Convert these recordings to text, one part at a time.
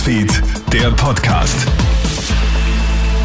Newsfeed, der Podcast.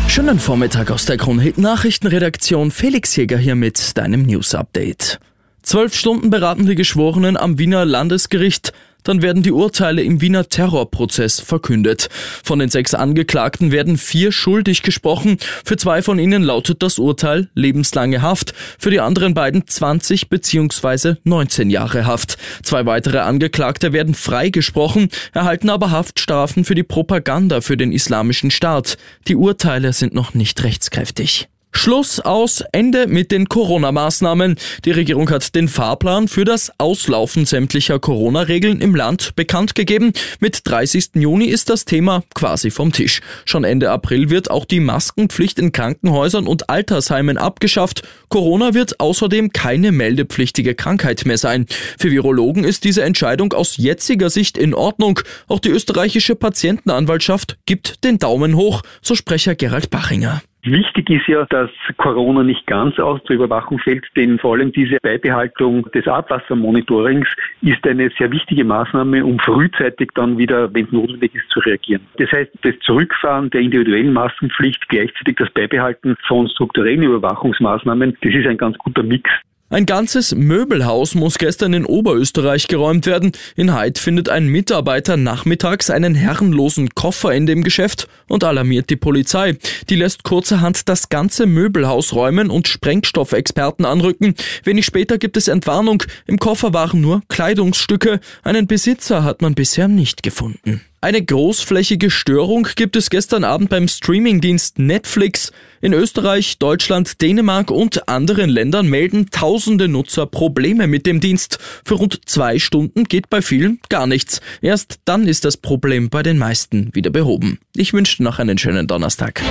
Schönen Vormittag aus der Kronhit Nachrichtenredaktion. Felix Jäger hier mit deinem News Update. Zwölf Stunden beraten die Geschworenen am Wiener Landesgericht dann werden die Urteile im Wiener Terrorprozess verkündet. Von den sechs Angeklagten werden vier schuldig gesprochen. Für zwei von ihnen lautet das Urteil lebenslange Haft, für die anderen beiden 20 bzw. 19 Jahre Haft. Zwei weitere Angeklagte werden freigesprochen, erhalten aber Haftstrafen für die Propaganda für den Islamischen Staat. Die Urteile sind noch nicht rechtskräftig. Schluss aus Ende mit den Corona-Maßnahmen. Die Regierung hat den Fahrplan für das Auslaufen sämtlicher Corona-Regeln im Land bekannt gegeben. Mit 30. Juni ist das Thema quasi vom Tisch. Schon Ende April wird auch die Maskenpflicht in Krankenhäusern und Altersheimen abgeschafft. Corona wird außerdem keine meldepflichtige Krankheit mehr sein. Für Virologen ist diese Entscheidung aus jetziger Sicht in Ordnung. Auch die österreichische Patientenanwaltschaft gibt den Daumen hoch, so Sprecher Gerald Bachinger. Wichtig ist ja, dass Corona nicht ganz aus der Überwachung fällt, denn vor allem diese Beibehaltung des Abwassermonitorings ist eine sehr wichtige Maßnahme, um frühzeitig dann wieder, wenn es notwendig ist, zu reagieren. Das heißt, das Zurückfahren der individuellen Maskenpflicht, gleichzeitig das Beibehalten von strukturellen Überwachungsmaßnahmen, das ist ein ganz guter Mix. Ein ganzes Möbelhaus muss gestern in Oberösterreich geräumt werden. In Heid findet ein Mitarbeiter nachmittags einen herrenlosen Koffer in dem Geschäft und alarmiert die Polizei. Die lässt kurzerhand das ganze Möbelhaus räumen und Sprengstoffexperten anrücken. Wenig später gibt es Entwarnung. Im Koffer waren nur Kleidungsstücke. Einen Besitzer hat man bisher nicht gefunden. Eine großflächige Störung gibt es gestern Abend beim Streamingdienst Netflix. In Österreich, Deutschland, Dänemark und anderen Ländern melden tausende Nutzer Probleme mit dem Dienst. Für rund zwei Stunden geht bei vielen gar nichts. Erst dann ist das Problem bei den meisten wieder behoben. Ich wünsche noch einen schönen Donnerstag.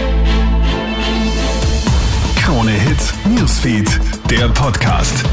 Krone Hits, Newsfeed, der Podcast.